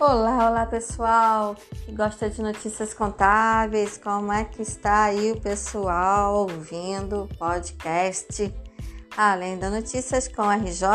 Olá, olá pessoal que gosta de notícias contábeis, como é que está aí o pessoal ouvindo o podcast? Além das notícias com RJ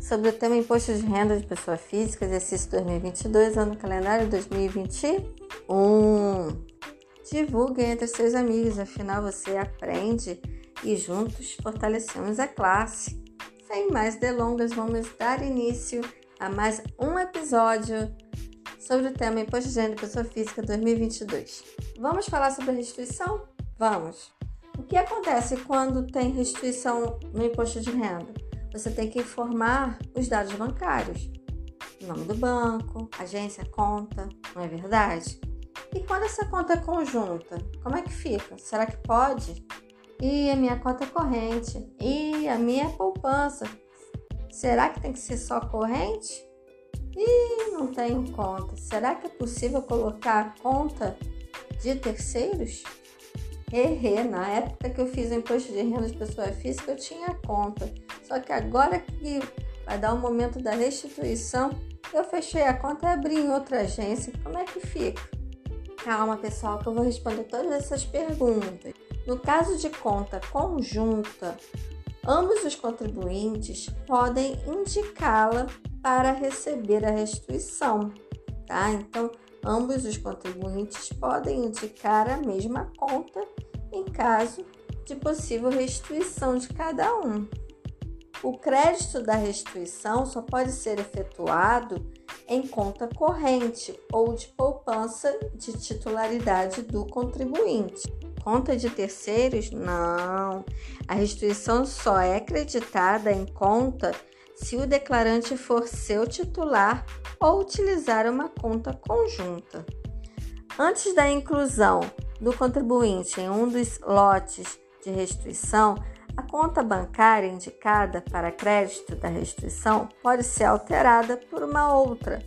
sobre o tema Imposto de Renda de Pessoa Física, exercício 2022, ano calendário 2021. Divulgue entre seus amigos, afinal você aprende e juntos fortalecemos a classe. Sem mais delongas, vamos dar início a mais um episódio sobre o tema Imposto de Renda de Pessoa Física 2022. Vamos falar sobre a restituição? Vamos! O que acontece quando tem restituição no imposto de renda? Você tem que informar os dados bancários, o nome do banco, agência, conta, não é verdade? E quando essa conta é conjunta, como é que fica? Será que pode? E a minha conta corrente? E a minha poupança? Será que tem que ser só corrente? Ih, não tenho conta. Será que é possível colocar conta de terceiros? Errei, na época que eu fiz o imposto de renda de pessoa física, eu tinha conta. Só que agora que vai dar o momento da restituição, eu fechei a conta e abri em outra agência. Como é que fica? Calma, pessoal, que eu vou responder todas essas perguntas. No caso de conta conjunta, ambos os contribuintes podem indicá-la para receber a restituição, tá? Então, ambos os contribuintes podem indicar a mesma conta em caso de possível restituição de cada um. O crédito da restituição só pode ser efetuado em conta corrente ou de poupança de titularidade do contribuinte. Conta de terceiros? Não. A restituição só é acreditada em conta se o declarante for seu titular ou utilizar uma conta conjunta. Antes da inclusão do contribuinte em um dos lotes de restituição, a conta bancária indicada para crédito da restituição pode ser alterada por uma outra.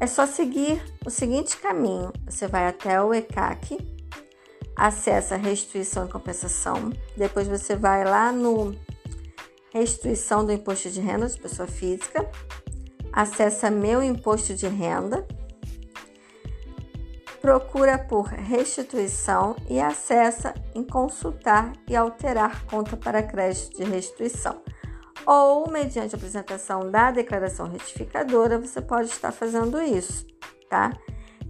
É só seguir o seguinte caminho: você vai até o ECAC, acessa restituição e compensação, depois você vai lá no restituição do imposto de renda de pessoa física, acessa meu imposto de renda, procura por restituição e acessa em consultar e alterar conta para crédito de restituição. Ou, mediante apresentação da declaração retificadora, você pode estar fazendo isso, tá?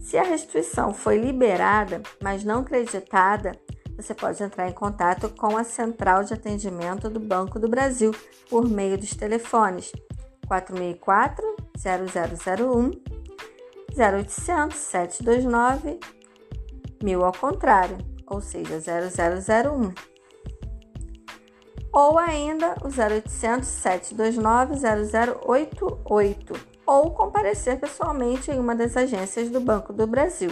Se a restituição foi liberada, mas não creditada, você pode entrar em contato com a Central de Atendimento do Banco do Brasil por meio dos telefones 464 0001 0800 729 mil ao contrário, ou seja, 0001. Ou ainda o 0800 729 0088 ou comparecer pessoalmente em uma das agências do Banco do Brasil.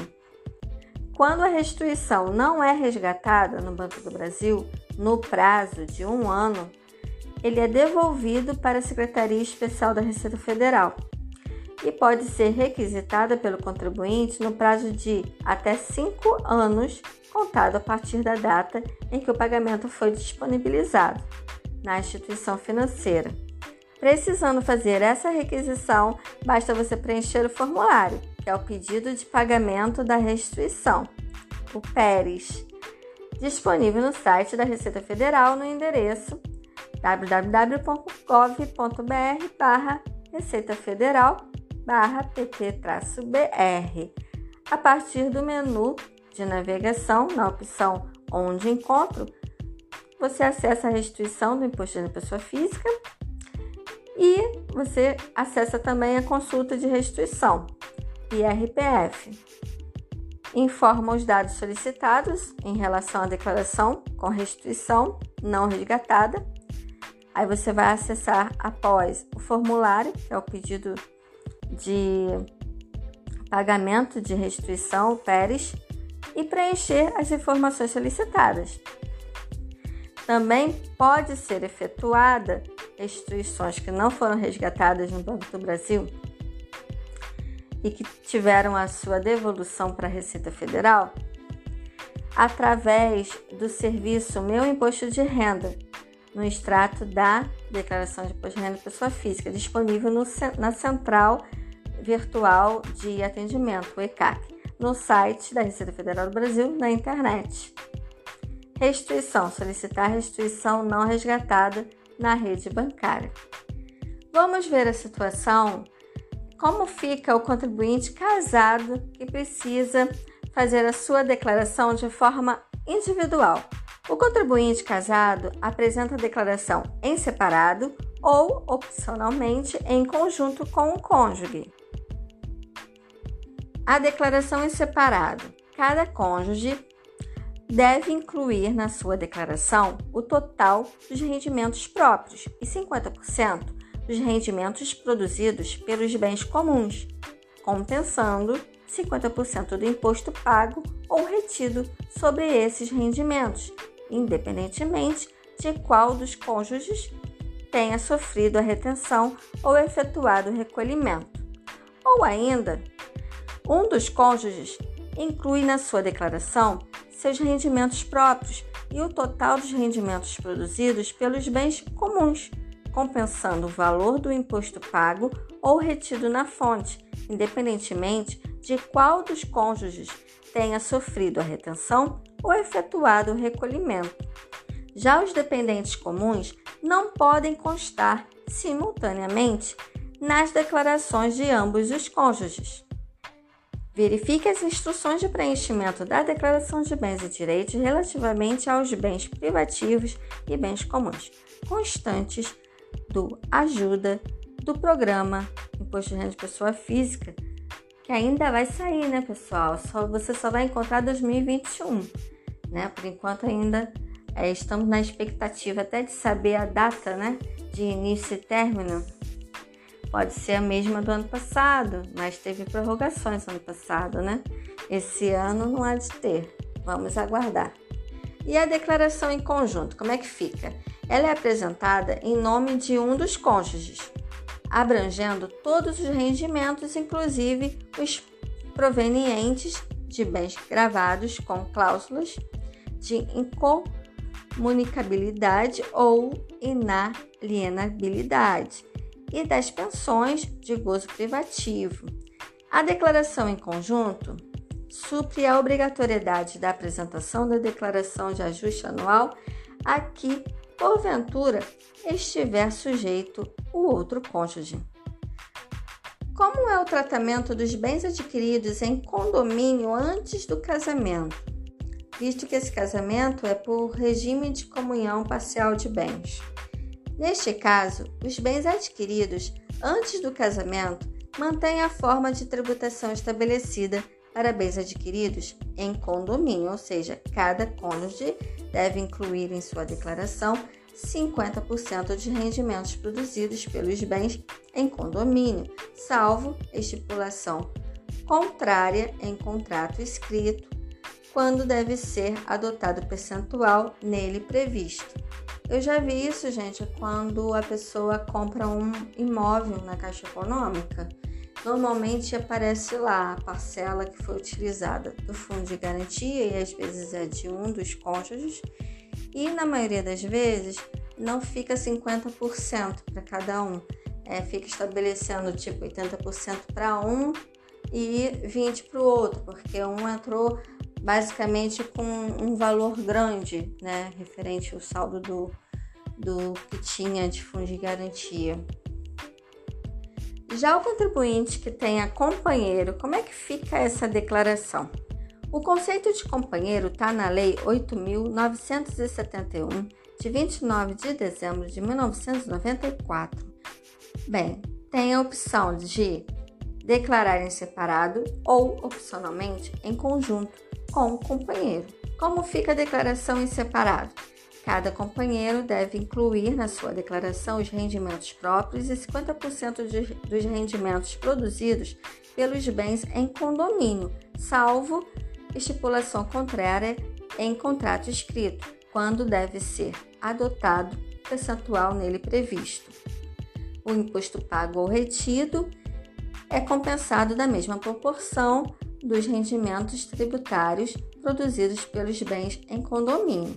Quando a restituição não é resgatada no Banco do Brasil no prazo de um ano, ele é devolvido para a Secretaria Especial da Receita Federal e pode ser requisitada pelo contribuinte no prazo de até cinco anos, contado a partir da data em que o pagamento foi disponibilizado na instituição financeira. Precisando fazer essa requisição, basta você preencher o formulário que é o pedido de pagamento da restituição, o PERES, disponível no site da Receita Federal no endereço www.gov.br barra Receita Federal barra PT-BR. A partir do menu de navegação, na opção Onde Encontro, você acessa a restituição do Imposto de Pessoa Física e você acessa também a consulta de restituição, IRPF. Informa os dados solicitados em relação à declaração com restituição não resgatada. Aí você vai acessar após o formulário, que é o pedido de pagamento de restituição, o PERES, e preencher as informações solicitadas. Também pode ser efetuada restituições que não foram resgatadas no Banco do Brasil e que tiveram a sua devolução para a Receita Federal através do serviço Meu Imposto de Renda, no extrato da Declaração de Imposto de Renda Pessoa Física, disponível no, na central Virtual de Atendimento, o ECAC, no site da Receita Federal do Brasil, na internet. Restituição: solicitar restituição não resgatada na rede bancária. Vamos ver a situação como fica o contribuinte casado que precisa fazer a sua declaração de forma individual. O contribuinte casado apresenta a declaração em separado ou, opcionalmente, em conjunto com o cônjuge. A declaração em separado. Cada cônjuge deve incluir na sua declaração o total dos rendimentos próprios e 50% dos rendimentos produzidos pelos bens comuns, compensando 50% do imposto pago ou retido sobre esses rendimentos, independentemente de qual dos cônjuges tenha sofrido a retenção ou efetuado o recolhimento. Ou ainda, um dos cônjuges inclui na sua declaração seus rendimentos próprios e o total dos rendimentos produzidos pelos bens comuns, compensando o valor do imposto pago ou retido na fonte, independentemente de qual dos cônjuges tenha sofrido a retenção ou efetuado o recolhimento. Já os dependentes comuns não podem constar simultaneamente nas declarações de ambos os cônjuges. Verifique as instruções de preenchimento da declaração de bens e direitos relativamente aos bens privativos e bens comuns, constantes do ajuda do programa Imposto de Renda de Pessoa Física, que ainda vai sair, né, pessoal? Só, você só vai encontrar 2021, né? Por enquanto ainda é, estamos na expectativa até de saber a data, né, de início e término Pode ser a mesma do ano passado, mas teve prorrogações ano passado, né? Esse ano não há de ter. Vamos aguardar. E a declaração em conjunto, como é que fica? Ela é apresentada em nome de um dos cônjuges, abrangendo todos os rendimentos, inclusive os provenientes de bens gravados com cláusulas de incomunicabilidade ou inalienabilidade e das pensões de gozo privativo. A declaração em conjunto supre a obrigatoriedade da apresentação da declaração de ajuste anual a que, porventura, estiver sujeito o outro cônjuge. Como é o tratamento dos bens adquiridos em condomínio antes do casamento, visto que esse casamento é por regime de comunhão parcial de bens? Neste caso, os bens adquiridos antes do casamento mantêm a forma de tributação estabelecida para bens adquiridos em condomínio, ou seja, cada cônjuge deve incluir em sua declaração 50% de rendimentos produzidos pelos bens em condomínio, salvo estipulação contrária em contrato escrito, quando deve ser adotado o percentual nele previsto. Eu já vi isso, gente, quando a pessoa compra um imóvel na Caixa Econômica. Normalmente aparece lá a parcela que foi utilizada do fundo de garantia e às vezes é de um dos cônjuges. E na maioria das vezes não fica 50% para cada um. É, fica estabelecendo tipo 80% para um e 20% para o outro, porque um entrou basicamente com um valor grande, né, referente ao saldo do, do que tinha de fundo de garantia. Já o contribuinte que tenha companheiro, como é que fica essa declaração? O conceito de companheiro está na Lei 8.971, de 29 de dezembro de 1994. Bem, tem a opção de declarar em separado ou, opcionalmente, em conjunto com o companheiro. Como fica a declaração em separado? Cada companheiro deve incluir na sua declaração os rendimentos próprios e 50% de, dos rendimentos produzidos pelos bens em condomínio, salvo estipulação contrária em contrato escrito, quando deve ser adotado o percentual nele previsto. O imposto pago ou retido é compensado da mesma proporção dos rendimentos tributários produzidos pelos bens em condomínio.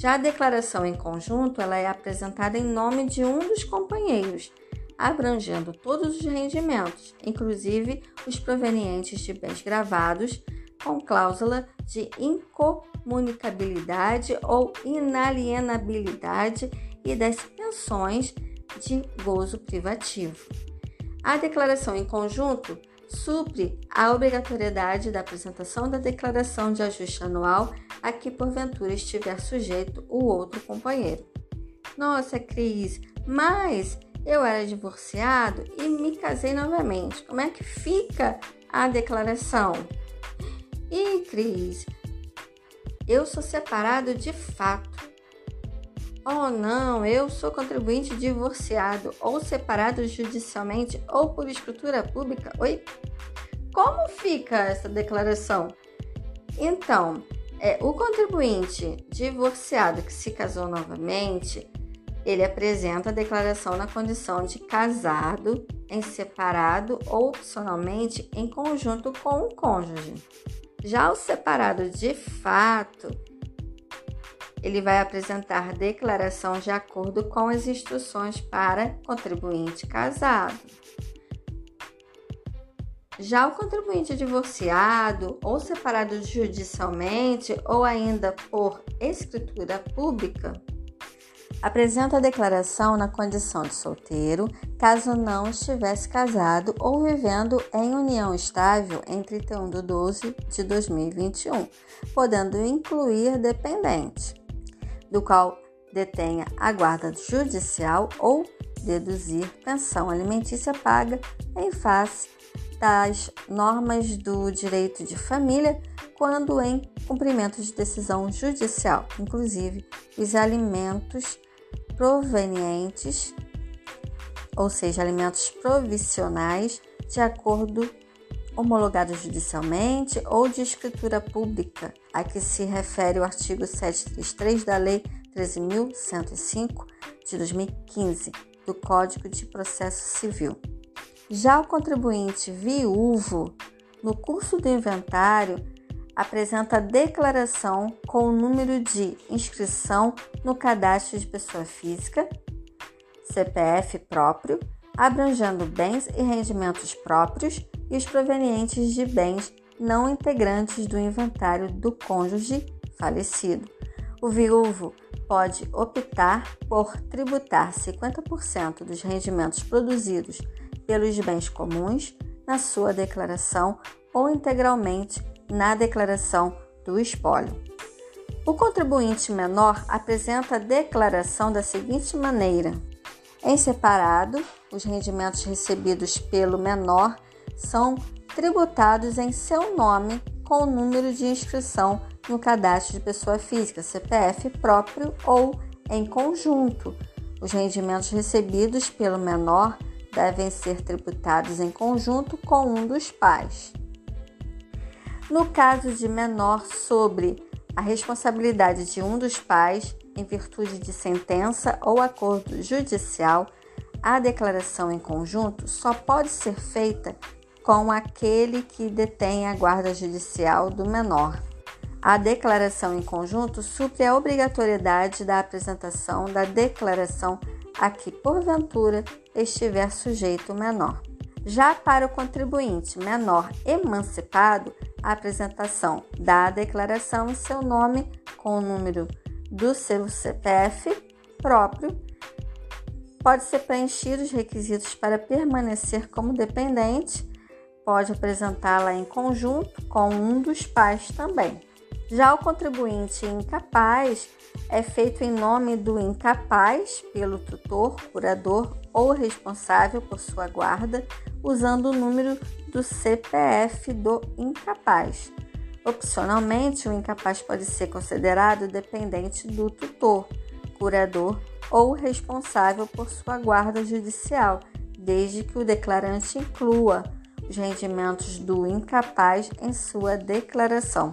Já a declaração em conjunto ela é apresentada em nome de um dos companheiros, abrangendo todos os rendimentos, inclusive os provenientes de bens gravados, com cláusula de incomunicabilidade ou inalienabilidade e das pensões de gozo privativo. A declaração em conjunto supre a obrigatoriedade da apresentação da declaração de ajuste anual a que porventura estiver sujeito o outro companheiro. Nossa, Cris, mas eu era divorciado e me casei novamente. Como é que fica a declaração? E Cris, eu sou separado de fato. Oh, não, eu sou contribuinte divorciado ou separado judicialmente ou por escritura pública. Oi? Como fica essa declaração? Então, é, o contribuinte divorciado que se casou novamente, ele apresenta a declaração na condição de casado, em separado ou opcionalmente em conjunto com o cônjuge. Já o separado de fato, ele vai apresentar declaração de acordo com as instruções para contribuinte casado. Já o contribuinte divorciado ou separado judicialmente ou ainda por escritura pública apresenta a declaração na condição de solteiro, caso não estivesse casado ou vivendo em união estável em 31 de 12 de 2021, podendo incluir dependente do qual detenha a guarda judicial ou deduzir pensão alimentícia paga em face das normas do direito de família quando em cumprimento de decisão judicial, inclusive os alimentos provenientes, ou seja, alimentos provisionais de acordo homologado judicialmente ou de escritura pública, a que se refere o artigo 733 da Lei 13.105 de 2015 do Código de Processo Civil. Já o contribuinte viúvo, no curso do inventário, apresenta declaração com o número de inscrição no cadastro de pessoa física, CPF próprio, abrangendo bens e rendimentos próprios e os provenientes de bens não integrantes do inventário do cônjuge falecido. O viúvo pode optar por tributar 50% dos rendimentos produzidos pelos bens comuns na sua declaração ou integralmente na declaração do espólio. O contribuinte menor apresenta a declaração da seguinte maneira: em separado, os rendimentos recebidos pelo menor são tributados em seu nome com o número de inscrição no cadastro de pessoa física, CPF próprio ou em conjunto. Os rendimentos recebidos pelo menor devem ser tributados em conjunto com um dos pais. No caso de menor sobre a responsabilidade de um dos pais, em virtude de sentença ou acordo judicial, a declaração em conjunto só pode ser feita com aquele que detém a guarda judicial do menor. A declaração em conjunto supre a obrigatoriedade da apresentação da declaração a que, porventura, estiver sujeito o menor. Já para o contribuinte menor emancipado, a apresentação da declaração em seu nome com o número do seu CPF próprio pode ser preenchido os requisitos para permanecer como dependente pode apresentá-la em conjunto com um dos pais também. Já o contribuinte incapaz é feito em nome do incapaz pelo tutor, curador ou responsável por sua guarda, usando o número do CPF do incapaz. Opcionalmente, o incapaz pode ser considerado dependente do tutor, curador ou responsável por sua guarda judicial, desde que o declarante inclua os rendimentos do incapaz em sua declaração.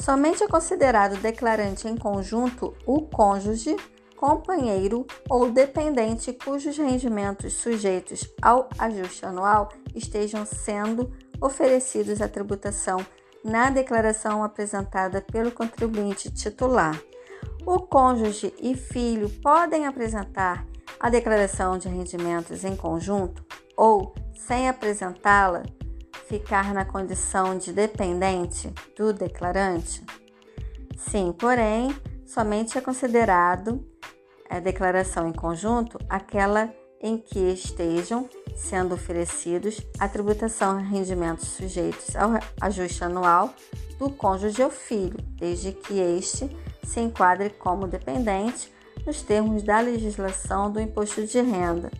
Somente é considerado declarante em conjunto o cônjuge, companheiro ou dependente cujos rendimentos sujeitos ao ajuste anual estejam sendo oferecidos à tributação na declaração apresentada pelo contribuinte titular. O cônjuge e filho podem apresentar A declaração de rendimentos em conjunto ou sem apresentá-la ficar na condição de dependente do declarante? Sim, porém, somente é considerado a declaração em conjunto aquela em que estejam sendo oferecidos a tributação e rendimentos sujeitos ao ajuste anual do cônjuge ou filho, desde que este se enquadre como dependente nos termos da legislação do imposto de renda.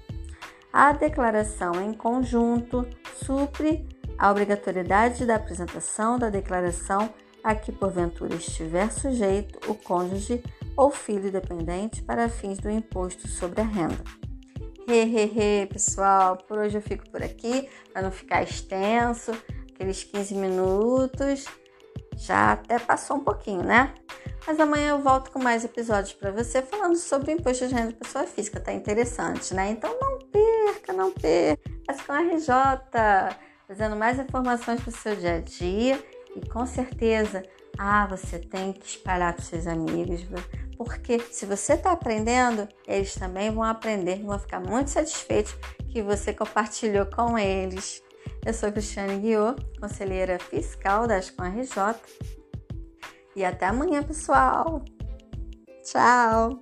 A declaração em conjunto supre a obrigatoriedade da apresentação da declaração a que porventura estiver sujeito o cônjuge ou filho dependente para fins do imposto sobre a renda. Hehehe, pessoal, por hoje eu fico por aqui para não ficar extenso, aqueles 15 minutos. Já até passou um pouquinho, né? Mas amanhã eu volto com mais episódios para você falando sobre o imposto de renda da pessoa física. Tá interessante, né? Então não perca, não perca. Mas com a RJ, trazendo mais informações para o seu dia a dia e com certeza, ah, você tem que espalhar para seus amigos, porque se você está aprendendo, eles também vão aprender, vão ficar muito satisfeitos que você compartilhou com eles. Eu sou Cristiane Guiot, conselheira fiscal da Ascom RJ. E até amanhã, pessoal. Tchau!